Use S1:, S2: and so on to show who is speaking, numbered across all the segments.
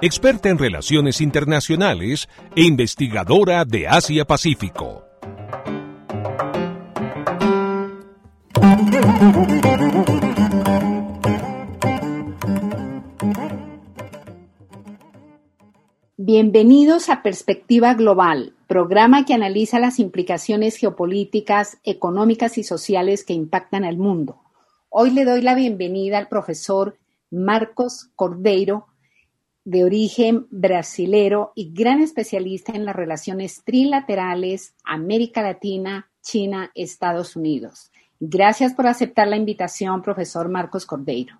S1: experta en relaciones internacionales e investigadora de Asia-Pacífico.
S2: Bienvenidos a Perspectiva Global, programa que analiza las implicaciones geopolíticas, económicas y sociales que impactan al mundo. Hoy le doy la bienvenida al profesor Marcos Cordeiro, de origen brasilero y gran especialista en las relaciones trilaterales América Latina, China, Estados Unidos. Gracias por aceptar la invitación, profesor Marcos Cordeiro.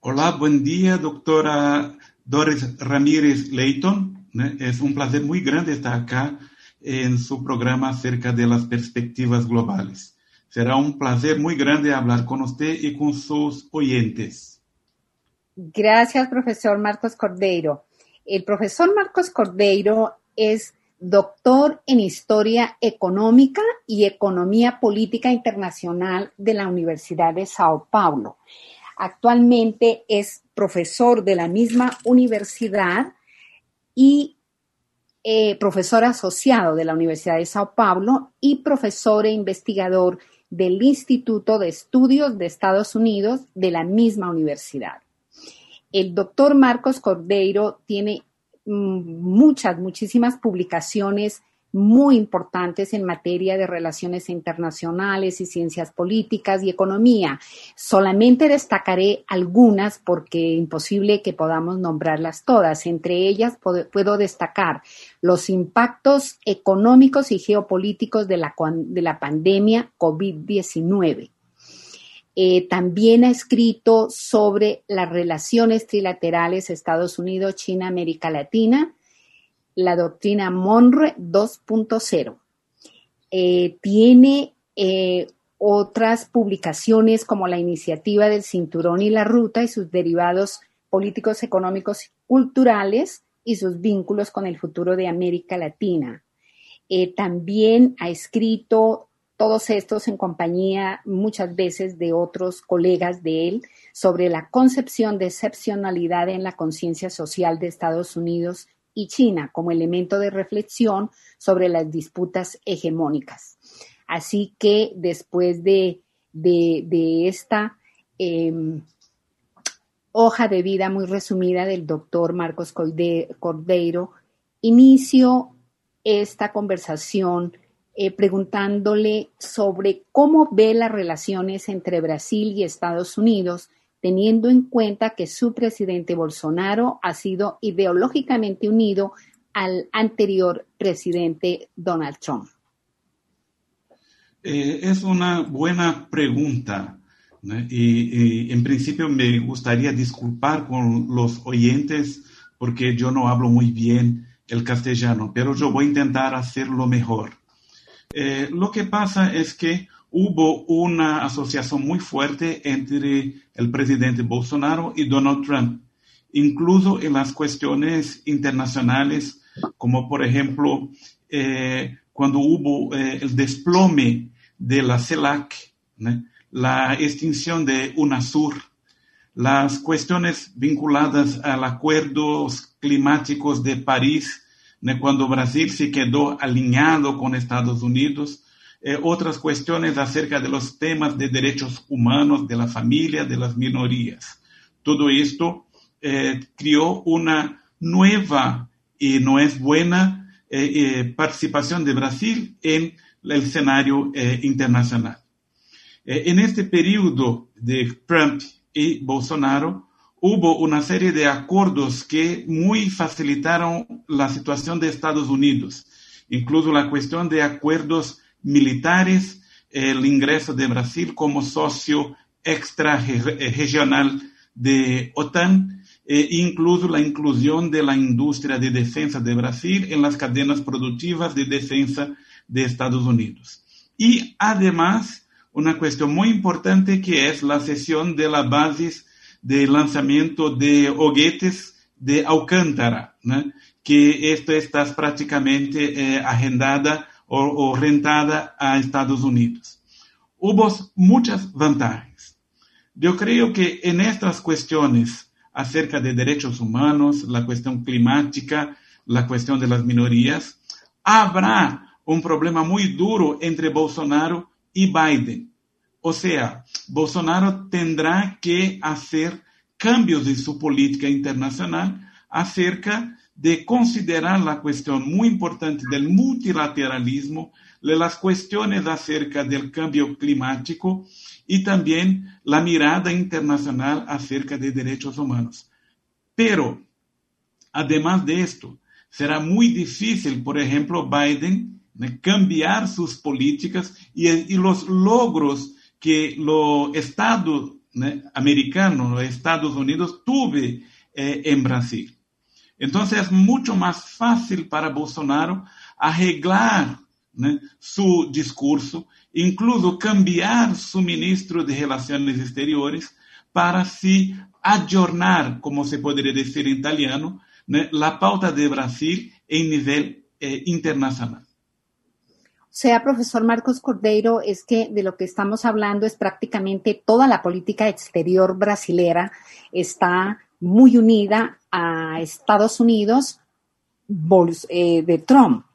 S3: Hola, buen día, doctora Doris Ramírez Leighton. Es un placer muy grande estar acá en su programa acerca de las perspectivas globales. Será un placer muy grande hablar con usted y con sus oyentes.
S2: Gracias, profesor Marcos Cordeiro. El profesor Marcos Cordeiro es doctor en Historia Económica y Economía Política Internacional de la Universidad de Sao Paulo. Actualmente es profesor de la misma universidad y eh, profesor asociado de la Universidad de Sao Paulo y profesor e investigador del Instituto de Estudios de Estados Unidos de la misma universidad. El doctor Marcos Cordeiro tiene mm, muchas, muchísimas publicaciones muy importantes en materia de relaciones internacionales y ciencias políticas y economía. Solamente destacaré algunas porque imposible que podamos nombrarlas todas. Entre ellas puedo destacar los impactos económicos y geopolíticos de la, de la pandemia COVID-19. Eh, también ha escrito sobre las relaciones trilaterales Estados Unidos, China, América Latina la doctrina Monroe 2.0. Eh, tiene eh, otras publicaciones como la iniciativa del cinturón y la ruta y sus derivados políticos, económicos y culturales y sus vínculos con el futuro de América Latina. También ha escrito todos estos en compañía muchas veces de otros colegas de él sobre la concepción de excepcionalidad en la conciencia social de Estados Unidos y China como elemento de reflexión sobre las disputas hegemónicas. Así que después de, esta em, hoja de vida muy resumida del doctor Marcos Cordeiro, inicio esta conversación eh, preguntándole sobre cómo ve las relaciones entre Brasil y Estados Unidos teniendo en cuenta que su presidente Bolsonaro ha sido ideológicamente unido al anterior presidente Donald Trump?
S3: Eh, es una buena pregunta. Y, en principio me gustaría disculpar con los oyentes porque yo no hablo muy bien el castellano, pero yo voy a intentar hacerlo mejor. Eh, lo que pasa es que hubo una asociación muy fuerte entre el presidente Bolsonaro y Donald Trump, incluso en las cuestiones internacionales, como por ejemplo eh, cuando hubo eh, el desplome de la CELAC, la extinción de UNASUR, las cuestiones vinculadas a los acuerdos climáticos de París, cuando Brasil se quedó alineado con Estados Unidos, eh, otras cuestiones acerca de los temas de derechos humanos, de la familia, de las minorías. Todo esto eh, creó una nueva y no es buena eh, participación de Brasil en el escenario internacional. en este periodo de Trump y Bolsonaro, hubo una serie de acuerdos que muy facilitaron la situación de Estados Unidos, incluso la cuestión de acuerdos militares, el ingreso de Brasil como socio extra regional de OTAN e incluso la inclusión de la industria de defensa de Brasil en las cadenas productivas de defensa de Estados Unidos. Y además, una cuestión muy importante que es la cesión de la base de lanzamiento de hoguetes de Alcántara, que esto está prácticamente eh, agendada o, o rentada a Estados Unidos. Hubo muchas vantagens. Yo creo que en estas cuestiones acerca de derechos humanos, la cuestión climática, la cuestión de las minorías, habrá un problema muy duro entre Bolsonaro y Biden. O sea, Bolsonaro tendrá que hacer cambios en su política internacional acerca de considerar la cuestión muy importante del multilateralismo, de las cuestiones acerca del cambio climático y también la mirada internacional acerca de derechos humanos. Pero, además de esto, será muy difícil, por ejemplo, Biden cambiar sus políticas y, los logros que los Estados americanos, los Estados Unidos, tuve eh, en Brasil. Entonces es mucho más fácil para Bolsonaro arreglar su discurso, incluso cambiar su ministro de Relaciones Exteriores para si adornar, como se podría decir en italiano, la pauta de Brasil en nivel eh, internacional.
S2: Sea, profesor Marcos Cordeiro, es que de lo que estamos hablando es prácticamente toda la política exterior brasilera está muy unida a Estados Unidos eh, de Trump.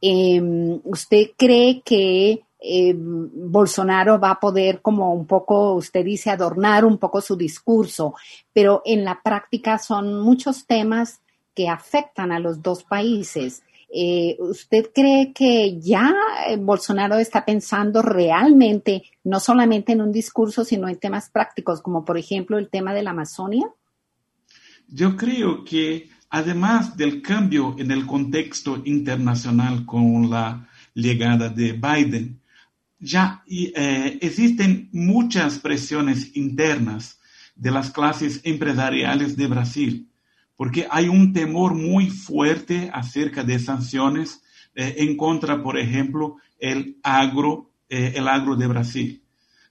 S2: Em, ¿Usted cree que em, Bolsonaro va a poder como un poco, usted dice, adornar un poco su discurso, pero en la práctica son muchos temas que afectan a los dos países. Eh, ¿Usted cree que ya eh, Bolsonaro está pensando realmente, no solamente en un discurso, sino en temas prácticos, como por ejemplo el tema de la Amazonia?
S3: Yo creo que además del cambio en el contexto internacional con la llegada de Biden, ya eh, existen muchas presiones internas de las clases empresariales de Brasil, porque hay un temor muy fuerte acerca de sanciones eh, en contra, por ejemplo, el agro, eh, el agro de Brasil.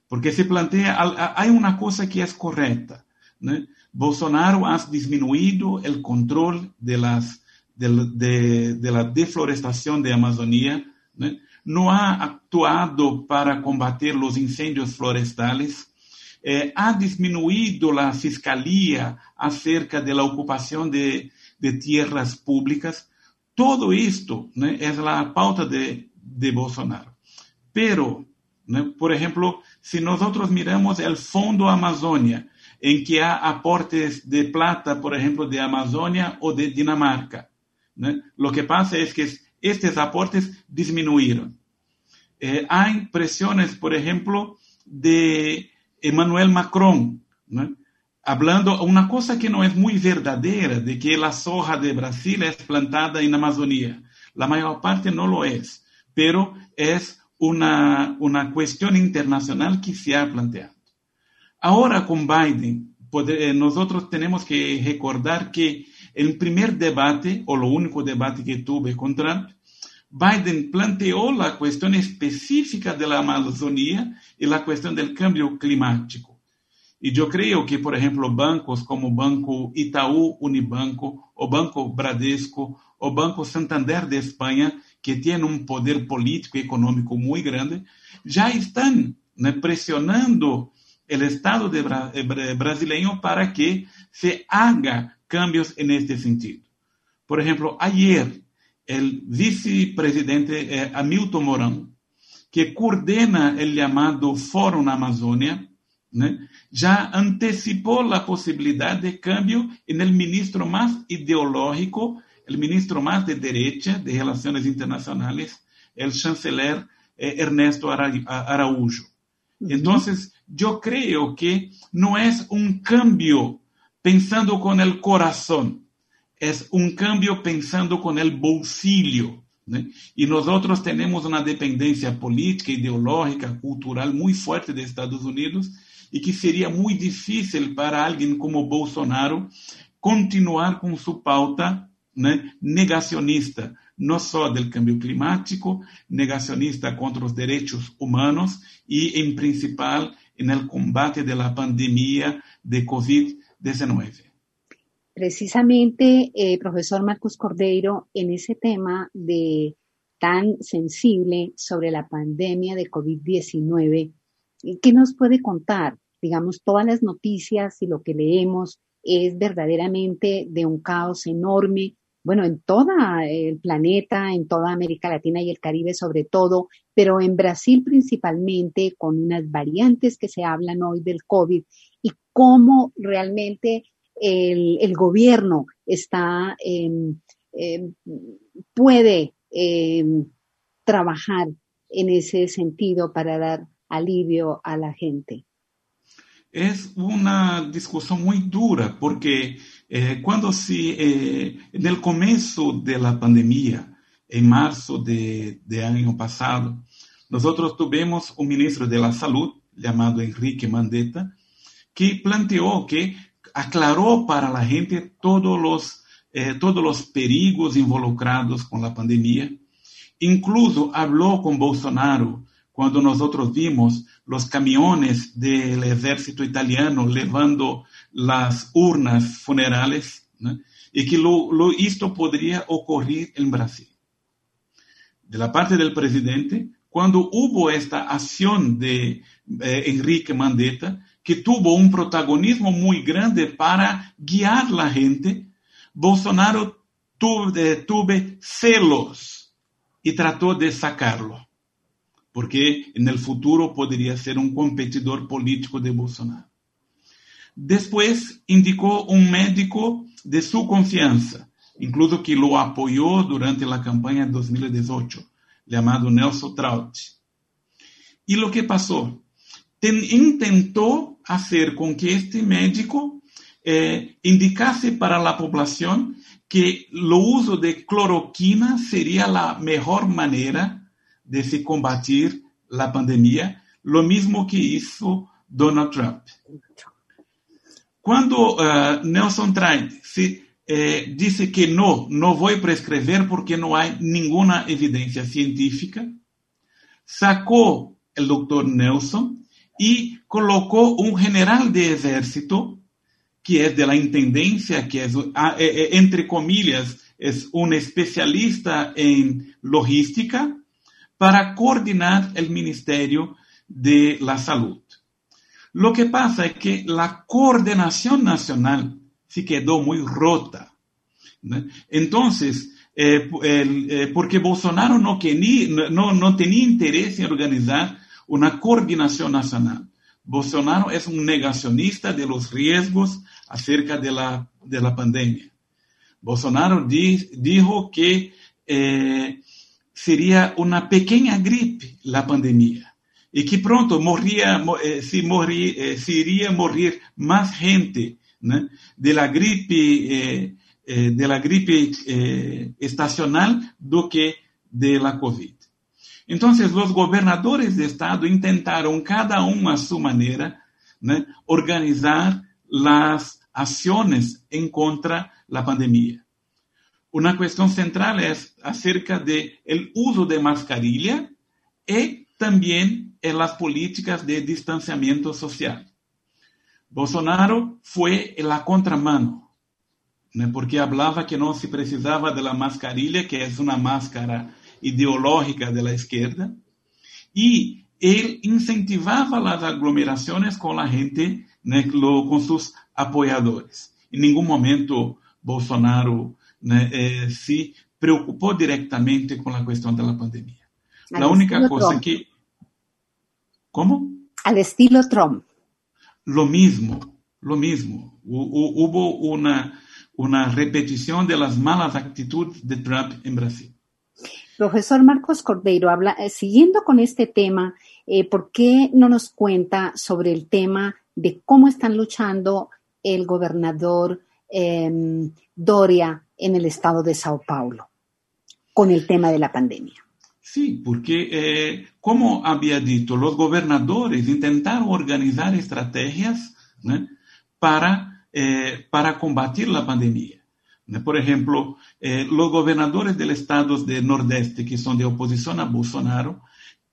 S3: Porque se plantea, hay una cosa que es correcta. ¿no? Bolsonaro ha disminuido el control de, las, de, la deforestación de Amazonía, no ha actuado para combatir los incendios forestales, eh, ha disminuido la fiscalía acerca de la ocupación de, tierras públicas. Todo esto es la pauta de, de Bolsonaro. Pero, por ejemplo, si nosotros miramos el Fondo Amazonia, en que hay aportes de plata, por ejemplo, de Amazonia o de Dinamarca. Lo que pasa es que estos aportes disminuyeron. Eh, hay presiones, por ejemplo, de Emmanuel Macron, hablando una cosa que no es muy verdadera, de que la soja de Brasil es plantada en Amazonía. La mayor parte no lo es, pero es una, una cuestión internacional que se ha planteado. Ahora con Biden, eh, nosotros tenemos que recordar que el primer debate, o lo único debate que tuve con Trump, Biden planteó la cuestión específica de la Amazonía y la cuestión del cambio climático. Y yo creo que, por ejemplo, bancos como Banco Itaú Unibanco o Banco Bradesco o Banco Santander de España, que tienen un poder político y económico muy grande, ya están presionando el Estado de eh, brasileño para que se haga cambios en este sentido. Por ejemplo, ayer el vicepresidente eh, Hamilton Mourão, que coordena el llamado Fórum Amazonia, ya anticipó la posibilidad de cambio en el ministro más ideológico, el ministro más de derecha de Relaciones Internacionales, el chanceler eh, Ernesto Araújo. Entonces, yo creo que no es un cambio pensando con el corazón, es un cambio pensando con el bolsillo. Y nosotros tenemos una dependencia política, ideológica, cultural muy fuerte de Estados Unidos y que sería muy difícil para alguien como Bolsonaro continuar con su pauta negacionista, no solo del cambio climático, negacionista contra los derechos humanos y en principal en el combate de la pandemia de COVID-19.
S2: Precisamente, eh, profesor Marcos Cordeiro, en ese tema de tan sensible sobre la pandemia de COVID-19, ¿qué nos puede contar? Digamos, todas las noticias y lo que leemos es verdaderamente de un caos enorme, bueno, en todo el planeta, en toda América Latina y el Caribe sobre todo, pero en Brasil principalmente, con unas variantes que se hablan hoy del COVID y cómo realmente el, gobierno está, puede em, trabajar en ese sentido para dar alivio a la gente.
S3: Es una discusión muy dura porque eh, cuando si, eh, en el comienzo de la pandemia, en marzo de, de año pasado, nosotros tuvimos un ministro de la Salud llamado Enrique Mandetta, que planteó que aclaró para la gente todos los, eh, todos los perigos involucrados con la pandemia. Incluso habló con Bolsonaro cuando nosotros vimos los camiones del ejército italiano llevando las urnas funerales y que lo, esto podría ocurrir en Brasil. De la parte del presidente, cuando hubo esta acción de eh, Enrique Mandetta, que tuvo un protagonismo muy grande para guiar la gente, Bolsonaro tuve, tuve celos y trató de sacarlo, porque en el futuro podría ser un competidor político de Bolsonaro. Después indicó un médico de su confianza, incluso que lo apoyó durante la campaña de 2018, llamado Nelson Traut. Y lo que pasó, intentó hacer con que este médico eh, indicase para la población que el uso de cloroquina sería la mejor manera de se combatir la pandemia, lo mismo que hizo Donald Trump. Cuando uh, Nelson Trump se, eh, dice que no, no voy a prescribir porque no hay ninguna evidencia científica, sacó el doctor Nelson y colocó un general de ejército, que es de la intendencia, que es, ah, eh, eh, entre comillas, es un especialista en logística, para coordinar el Ministerio de la Salud. Lo que pasa es que la coordinación nacional se quedó muy rota. Entonces, eh, porque Bolsonaro no, no, no tenía interés en organizar una coordinación nacional. Bolsonaro es un negacionista de los riesgos acerca de la, de la pandemia. Bolsonaro di, dijo que eh, sería una pequeña gripe la pandemia y que pronto moría, eh, si morir, eh, se iría a morir más gente de la gripe, eh, de la gripe estacional do que de la COVID. Entonces, los gobernadores de estado intentaron cada uno a su manera ¿no? organizar las acciones en contra la pandemia. Una cuestión central es acerca de el uso de mascarilla y también en las políticas de distanciamiento social. Bolsonaro fue en la contramano, ¿no? porque hablaba que no se precisaba de la mascarilla, que es una máscara ideológica de la izquierda, y él incentivaba las aglomeraciones con la gente, né, con sus apoyadores. En ningún momento Bolsonaro né, eh, se preocupó directamente con la cuestión de la pandemia.
S2: Al
S3: la única cosa
S2: Trump.
S3: que... ¿Cómo?
S2: Al estilo Trump.
S3: Lo mismo, lo mismo. Hubo una, una repetición de las malas actitudes de Trump en Brasil.
S2: Profesor Marcos Cordeiro, habla, eh, siguiendo con este tema, eh, ¿por qué no nos cuenta sobre el tema de cómo están luchando el gobernador eh, Doria en el estado de Sao Paulo con el tema de la pandemia?
S3: Sí, porque, eh, como había dicho, los gobernadores intentaron organizar estrategias para para combatir la pandemia. Por ejemplo, eh, los gobernadores del estado del Nordeste, que son de oposición a Bolsonaro,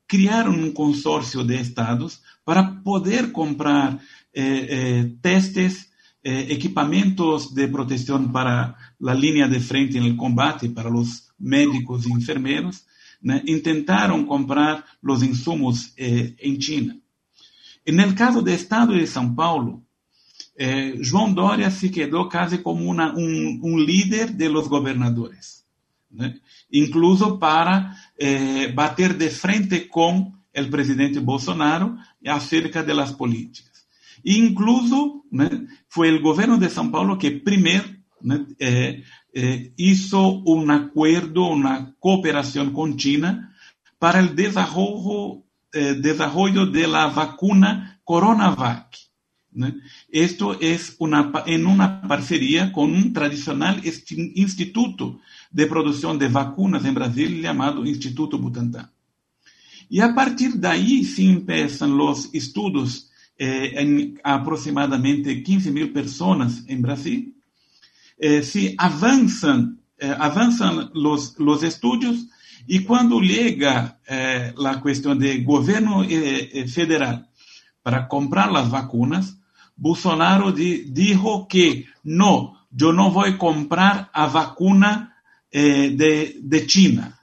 S3: crearon un consorcio de estados para poder comprar testes, equipamientos de protección para la línea de frente en el combate, para los médicos y enfermeros, intentaron comprar los insumos en China. En el caso del estado de São Paulo, eh, João Dória se quedó casi como un, líder de los gobernadores, ¿no? incluso para eh, bater de frente con el presidente Bolsonaro acerca de las políticas. Incluso ¿no? fue el gobierno de São Paulo que primero eh, eh, hizo un acuerdo, una cooperación China para el desarrollo, eh, desarrollo de la vacuna Coronavac. ¿No? Esto es una, en una parcería con un tradicional instituto de producción de vacunas en Brasil llamado Instituto Butantan. Y a partir de ahí se empiezan los estudios eh, en aproximadamente 15 mil personas en Brasil. Eh, se avanzan, eh, avanzan los, los estudios y cuando llega eh, la de gobierno eh, eh, federal para comprar las vacunas, Bolsonaro di, dijo que no, yo no voy a comprar a vacuna eh, de, China.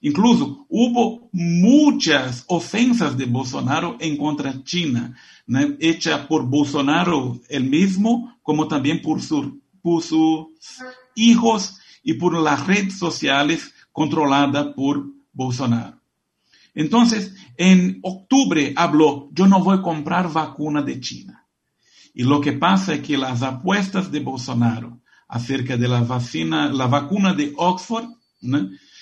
S3: Incluso hubo muchas ofensas de Bolsonaro en contra de China, hecha por Bolsonaro el mismo, como también por, por sus hijos y por las redes sociales controladas por Bolsonaro. Entonces, en octubre habló, yo no voy a comprar vacuna de China. Y lo que pasa es que las apuestas de Bolsonaro acerca de la, vacina, la vacuna de Oxford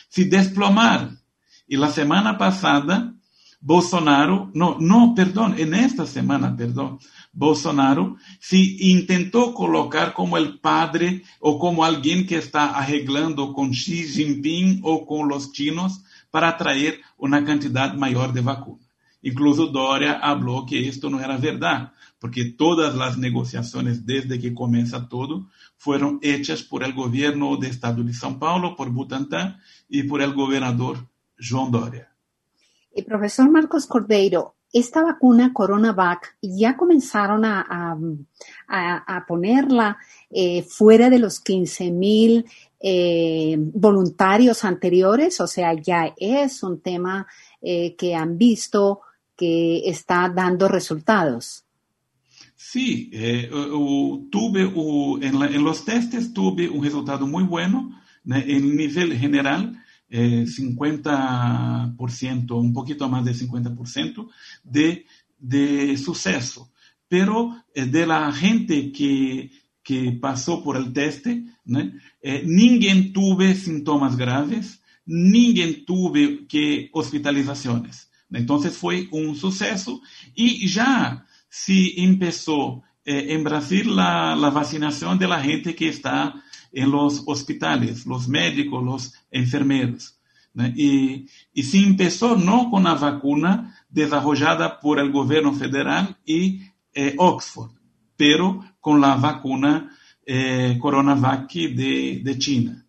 S3: se desplomaron. Y la semana pasada, Bolsonaro, no, no, perdón, en esta semana, perdón, Bolsonaro se intentó colocar como el padre o como alguien que está arreglando con Xi Jinping o con los chinos para traer una cantidad mayor de vacuna. Incluso Doria habló que esto no era verdad, porque todas las negociaciones desde que comienza todo fueron hechas por el gobierno de Estado de São Paulo, por Butantan y por el gobernador João Doria.
S2: Y profesor Marcos Cordeiro, esta vacuna CoronaVac ya comenzaron a, a ponerla eh, fuera de los 15 mil eh, voluntarios anteriores, o sea, ya es un tema eh, que han visto que está dando resultados.
S3: Sí, eh, tuve en, los testes tuve un resultado muy bueno né, en nivel general. Eh, 50%, un poquito más de 50% de, de suceso. Pero eh, de la gente que, que pasó por el teste, ¿no? eh, ninguém tuve sintomas graves, ninguém tuve que hospitalizaciones. Entonces fue un suceso y ya se empezó eh, en Brasil la, vacinación de la gente que está en los hospitales, los médicos, los enfermeros. Y, y, se empezó no con la vacuna desarrollada por el gobierno federal y eh, Oxford, pero con la vacuna eh, CoronaVac de, de China.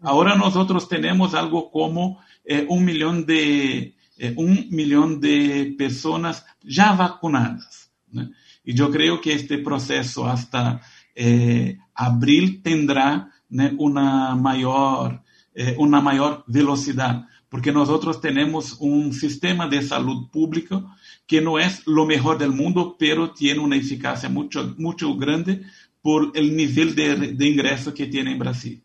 S3: Ahora nosotros tenemos algo como un millón de un millón de personas ya vacunadas. Y yo creo que este proceso hasta eh, abril tendrá una, mayor, eh, una mayor velocidad, porque nosotros tenemos un sistema de salud público que no es lo mejor del mundo, pero tiene una eficacia mucho, mucho grande por el nivel de, de ingreso que tiene en Brasil.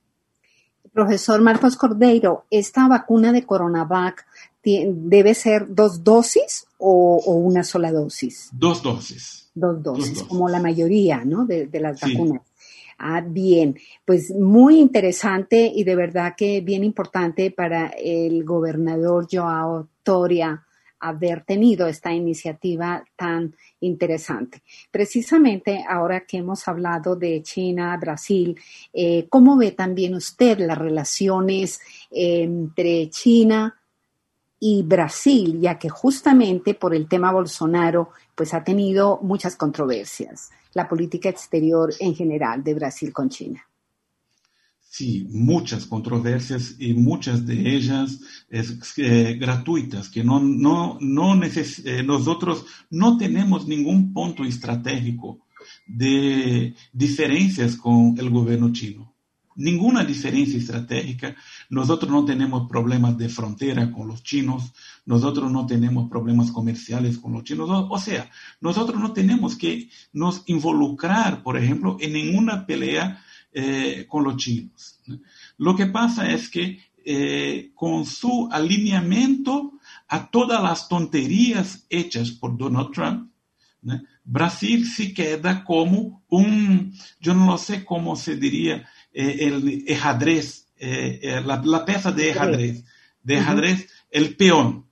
S2: Profesor Marcos Cordeiro, ¿esta vacuna de CoronaVac debe ser dos dosis o, o, una sola dosis?
S3: Dos dosis.
S2: Dos dosis, dos dosis. como la mayoría ¿no? de, de las sí. vacunas. Ah, bien, pues muy interesante y de verdad que bien importante para el gobernador Joao Toria haber tenido esta iniciativa tan interesante. Precisamente ahora que hemos hablado de China, Brasil, eh, ¿cómo ve también usted las relaciones eh, entre China y Brasil, ya que justamente por el tema Bolsonaro, pues ha tenido muchas controversias, la política exterior en general de Brasil con China.
S3: Sí, muchas controversias y muchas de ellas es, eh, gratuitas, que no, no, no eh, nosotros no tenemos ningún punto estratégico de diferencias con el gobierno chino ninguna diferencia estratégica. Nosotros no tenemos problemas de frontera con los chinos, nosotros no tenemos problemas comerciales con los chinos. O, sea, nosotros no tenemos que nos involucrar, por ejemplo, en ninguna pelea eh, con los chinos. Lo que pasa es que eh, con su alineamiento a todas las tonterías hechas por Donald Trump, Brasil se queda como un, yo no sé cómo se diría, eh, el ajedrez, eh, eh, la, la, pieza de ajedrez, de ajedrez, el peón.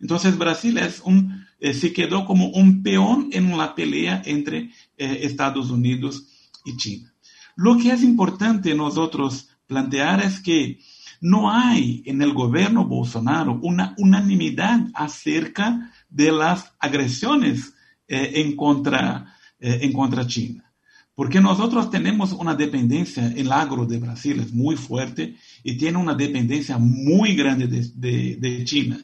S3: Entonces Brasil es un, se quedó como un peón en la pelea entre Estados Unidos y China. Lo que es importante nosotros plantear es que no hay en el gobierno Bolsonaro una unanimidad acerca de las agresiones en, contra, en contra China. Porque nosotros tenemos una dependencia, el agro de Brasil es muy fuerte y tiene una dependencia muy grande de, China.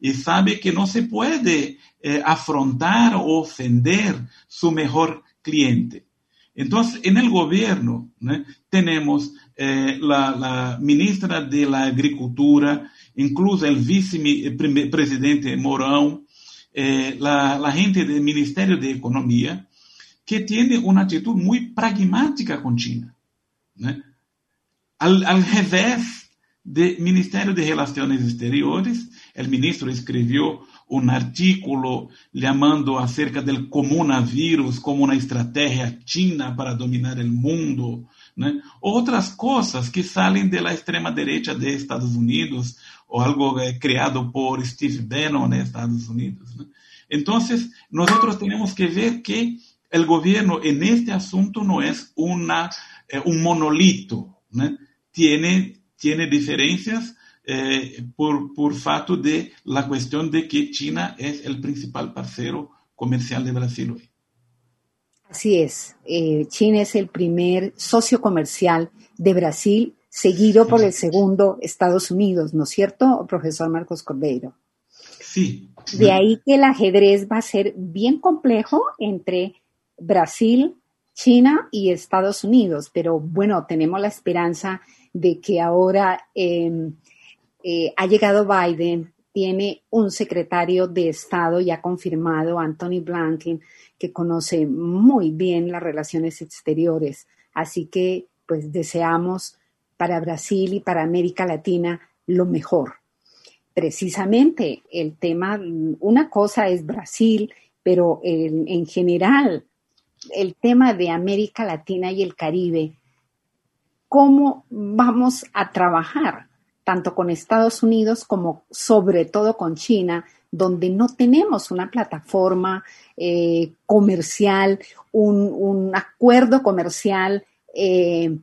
S3: Y sabe que no se puede eh, afrontar o ofender su mejor cliente. Entonces, en el gobierno tenemos eh, la, ministra de la Agricultura, incluso el vicepresidente Morão, eh, la, la gente del Ministerio de Economía, que tiene una actitud muy pragmática con China. Al, revés del Ministerio de Relaciones Exteriores, el ministro escribió un artículo llamando acerca del coronavirus como una estrategia china para dominar el mundo. Otras cosas que salen de la extrema derecha de Estados Unidos o algo eh, creado por Steve Bannon en Estados Unidos. Entonces, nosotros tenemos que ver que el gobierno en este asunto no es una, eh, un monolito, tiene, tiene diferencias eh, por, por fato de la cuestión de que China es el principal parcero comercial de Brasil hoy.
S2: Así es, eh, China es el primer socio comercial de Brasil, seguido por el segundo Estados Unidos, ¿no es cierto, profesor Marcos Cordeiro?
S3: Sí.
S2: De ahí que el ajedrez va a ser bien complejo entre Brasil, China y Estados Unidos, pero bueno, tenemos la esperanza de que ahora em, eh, ha llegado Biden, tiene un secretario de Estado ya confirmado, Anthony Blinken, que conoce muy bien las relaciones exteriores. Así que, pues, deseamos para Brasil y para América Latina lo mejor. Precisamente el tema, una cosa es Brasil, pero en general el tema de América Latina y el Caribe, cómo vamos a trabajar tanto con Estados Unidos como sobre todo con China, donde no tenemos una plataforma eh, comercial, un, acuerdo comercial eh,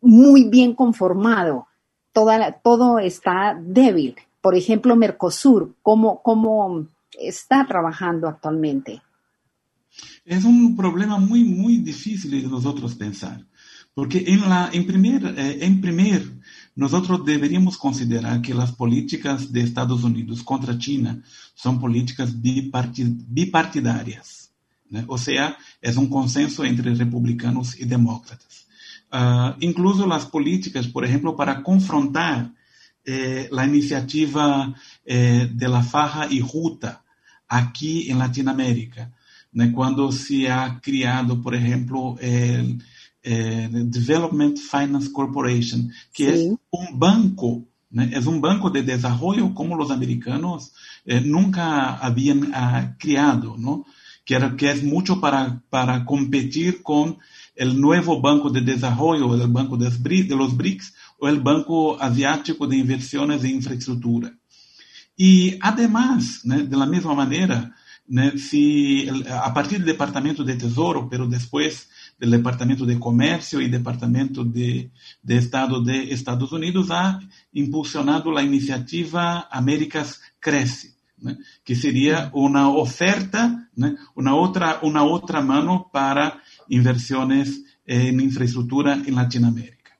S2: muy bien conformado. todo está débil. Por ejemplo, Mercosur, ¿cómo, cómo está trabajando actualmente?
S3: Es un problema muy, muy difícil de nosotros pensar, porque en, la, en, primer, eh, en primer, considerar que las políticas de Estados Unidos contra China son políticas bipartidarias, o sea, es un consenso entre republicanos y demócratas. Uh, incluso las políticas, por ejemplo, para confrontar eh, la iniciativa eh, de la faja y ruta aquí en Latinoamérica, cuando se ha creado, por ejemplo, el, Development Finance Corporation, que es un banco, es un banco de desarrollo como los americanos eh, nunca habían ah, creado, ¿no? que, que es mucho para, para competir con el nuevo Banco de Desarrollo, el Banco de los BRICS o el Banco Asiático de Inversiones e Infraestructura. Y además, de la misma manera, si, a partir del Departamento de Tesoro, pero después del Departamento de Comercio y Departamento de, de Estado de Estados Unidos, ha impulsionado la iniciativa Américas crece, que sería una oferta, una, otra, una otra mano para inversiones en infraestructura en Latinoamérica.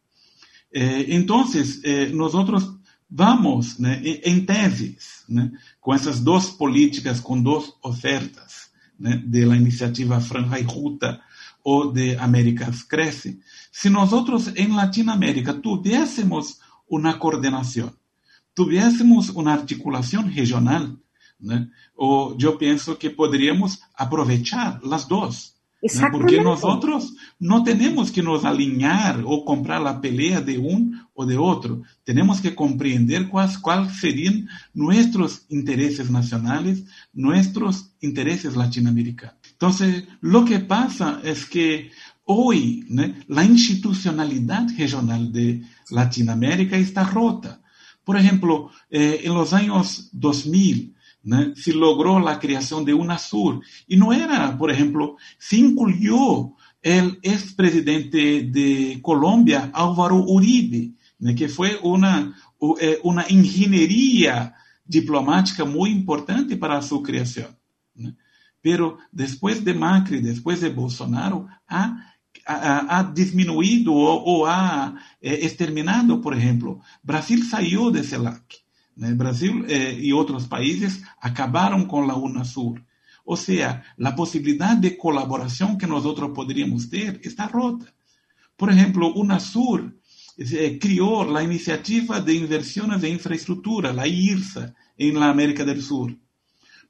S3: Eh, entonces, eh, nosotros vamos en tesis con esas dos políticas, con dos ofertas de la iniciativa Franja y Ruta o de Américas Crece. Si nosotros en Latinoamérica tuviésemos una coordinación, tuviésemos una articulación regional, o yo pienso que podríamos aprovechar las dos. Porque nosotros no tenemos que nos alinear o comprar la pelea de un o de otro. Tenemos que comprender cuáles, cuáles serían nuestros intereses nacionales, nuestros intereses latinoamericanos. Entonces, lo que pasa es que hoy la institucionalidad regional de Latinoamérica está rota. Por ejemplo, eh, en los años 2000, se logró la creación de UNASUR. Y no era, por ejemplo, se incluyó el expresidente de Colombia, Álvaro Uribe, que fue una, eh, una ingeniería diplomática muy importante para su creación. Pero después de Macri, después de Bolsonaro, ha, ha, disminuido o, ha eh, exterminado, por ejemplo, Brasil salió de Brasil eh, y otros países acabaron con la UNASUR. O sea, la posibilidad de colaboración que nosotros podríamos tener está rota. Por ejemplo, UNASUR eh, crió la iniciativa de inversiones de infraestructura, la IRSA, en la América del Sur.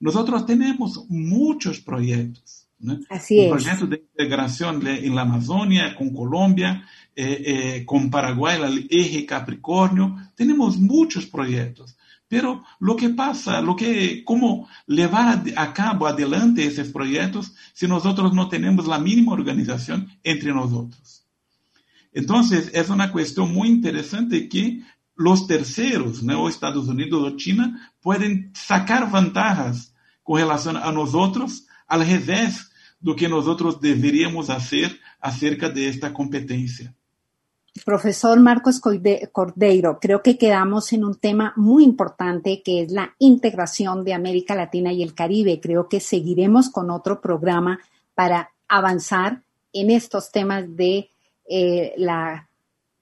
S3: Nosotros tenemos muchos proyectos.
S2: Es.
S3: Proyectos de integración en la Amazonia, con Colombia, eh, eh, con Paraguay, el eje Capricornio. Tenemos muchos proyectos. Pero lo que pasa, lo que, cómo llevar a cabo adelante esos proyectos si nosotros no tenemos la mínima organización entre nosotros. Entonces, es una cuestión muy interesante que los terceros, ¿no? Estados Unidos o China, pueden sacar ventajas con relación a nosotros al revés do que nosotros deberíamos hacer acerca de esta competencia.
S2: Profesor Marcos Cordeiro, creo que quedamos en un tema muy importante que es la integración de América Latina y el Caribe. Creo que seguiremos con otro programa para avanzar en estos temas de eh, la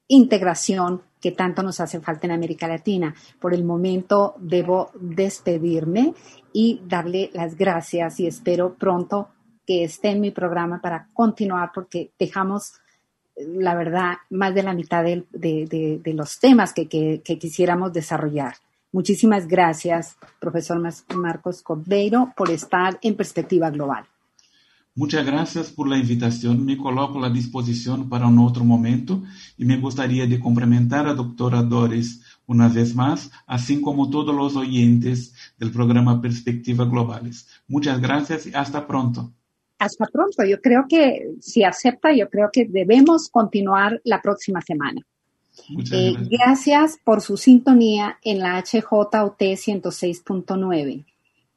S2: integración que tanto nos hace falta en América Latina. Por el momento debo despedirme y darle las gracias y espero pronto que esté en mi programa para continuar porque dejamos la verdad, más de la mitad de, los temas que, quisiéramos desarrollar. Muchísimas gracias, profesor Marcos Cordeiro, por estar en perspectiva global.
S3: Muchas gracias por la invitación. Me coloco a la disposición para un otro momento y me gustaría de complementar a doctora Doris una vez más, así como todos los oyentes del programa Perspectiva Globales. Muchas gracias y hasta pronto
S2: hasta pronto. Yo creo que si acepta, yo creo que debemos continuar la próxima semana. Eh, gracias. gracias por su sintonía en la HJOT 106.9.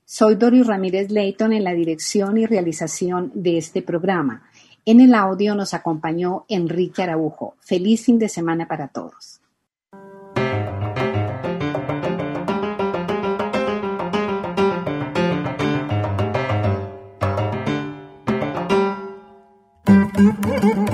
S2: Soy Doris Ramírez Leighton en la dirección y realización de este programa. En el audio nos acompañó Enrique Araujo. Feliz fin de semana para todos.